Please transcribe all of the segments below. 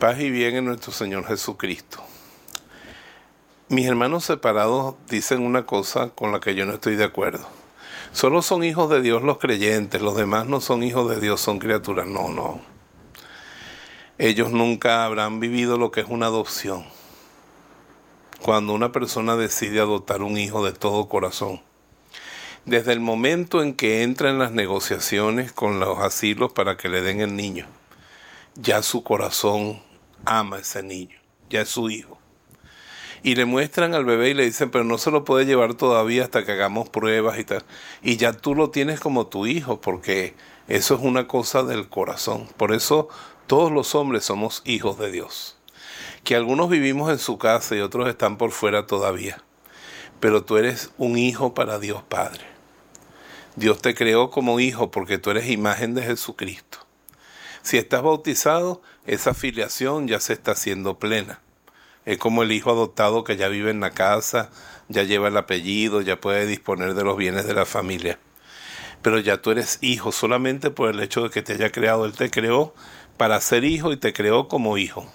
Paz y bien en nuestro Señor Jesucristo. Mis hermanos separados dicen una cosa con la que yo no estoy de acuerdo. Solo son hijos de Dios los creyentes, los demás no son hijos de Dios, son criaturas. No, no. Ellos nunca habrán vivido lo que es una adopción. Cuando una persona decide adoptar un hijo de todo corazón. Desde el momento en que entra en las negociaciones con los asilos para que le den el niño, ya su corazón ama a ese niño, ya es su hijo. Y le muestran al bebé y le dicen, pero no se lo puede llevar todavía hasta que hagamos pruebas y tal. Y ya tú lo tienes como tu hijo, porque eso es una cosa del corazón. Por eso todos los hombres somos hijos de Dios. Que algunos vivimos en su casa y otros están por fuera todavía. Pero tú eres un hijo para Dios Padre. Dios te creó como hijo porque tú eres imagen de Jesucristo. Si estás bautizado, esa filiación ya se está haciendo plena. Es como el hijo adoptado que ya vive en la casa, ya lleva el apellido, ya puede disponer de los bienes de la familia. Pero ya tú eres hijo solamente por el hecho de que te haya creado. Él te creó para ser hijo y te creó como hijo.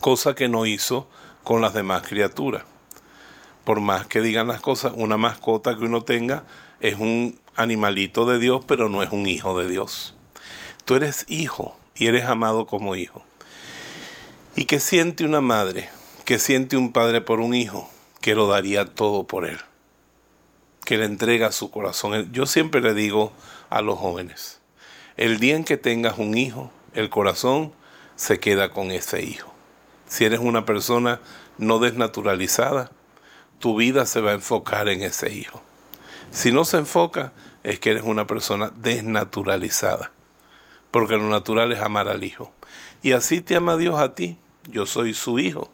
Cosa que no hizo con las demás criaturas. Por más que digan las cosas, una mascota que uno tenga es un animalito de Dios, pero no es un hijo de Dios. Tú eres hijo y eres amado como hijo. ¿Y qué siente una madre? ¿Qué siente un padre por un hijo? Que lo daría todo por él. Que le entrega su corazón. Yo siempre le digo a los jóvenes, el día en que tengas un hijo, el corazón se queda con ese hijo. Si eres una persona no desnaturalizada, tu vida se va a enfocar en ese hijo. Si no se enfoca, es que eres una persona desnaturalizada porque lo natural es amar al Hijo. Y así te ama Dios a ti, yo soy su Hijo.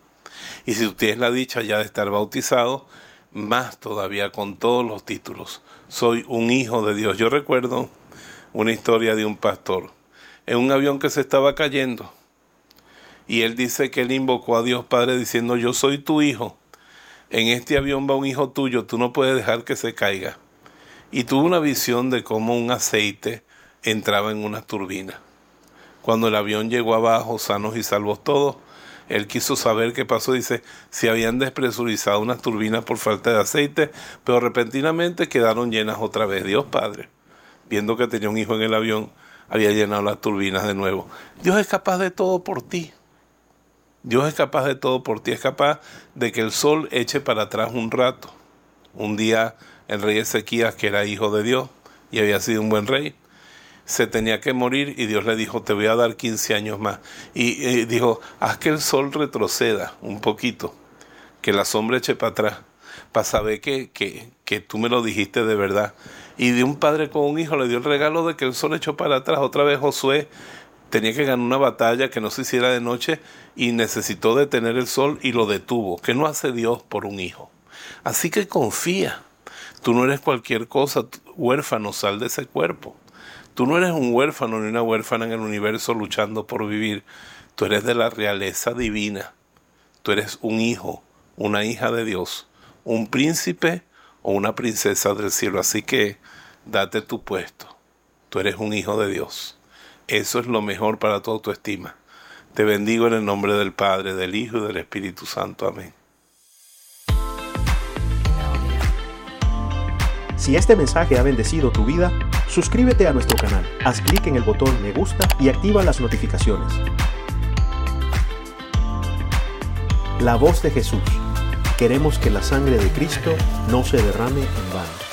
Y si tú tienes la dicha ya de estar bautizado, más todavía con todos los títulos, soy un hijo de Dios. Yo recuerdo una historia de un pastor en un avión que se estaba cayendo. Y él dice que él invocó a Dios Padre diciendo, yo soy tu hijo. En este avión va un hijo tuyo, tú no puedes dejar que se caiga. Y tuvo una visión de cómo un aceite entraba en una turbina. Cuando el avión llegó abajo, sanos y salvos todos, él quiso saber qué pasó. Dice, si habían despresurizado unas turbinas por falta de aceite, pero repentinamente quedaron llenas otra vez. Dios Padre, viendo que tenía un hijo en el avión, había llenado las turbinas de nuevo. Dios es capaz de todo por ti. Dios es capaz de todo por ti. Es capaz de que el sol eche para atrás un rato. Un día el rey Ezequías, que era hijo de Dios y había sido un buen rey, se tenía que morir y Dios le dijo, te voy a dar 15 años más. Y, dijo, haz que el sol retroceda un poquito, que la sombra eche para atrás, para saber que, que, que tú me lo dijiste de verdad. Y de un padre con un hijo le dio el regalo de que el sol echó para atrás. Otra vez Josué tenía que ganar una batalla que no se hiciera de noche y necesitó detener el sol y lo detuvo. ¿Qué no hace Dios por un hijo? Así que confía. Tú no eres cualquier cosa, huérfano, sal de ese cuerpo. Tú no eres un huérfano ni una huérfana en el universo luchando por vivir. Tú eres de la realeza divina. Tú eres un hijo, una hija de Dios, un príncipe o una princesa del cielo. Así que date tu puesto. Tú eres un hijo de Dios. Eso es lo mejor para toda tu estima. Te bendigo en el nombre del Padre, del Hijo y del Espíritu Santo. Amén. Si este mensaje ha bendecido tu vida, suscríbete a nuestro canal, haz clic en el botón me gusta y activa las notificaciones. La voz de Jesús. Queremos que la sangre de Cristo no se derrame en vano.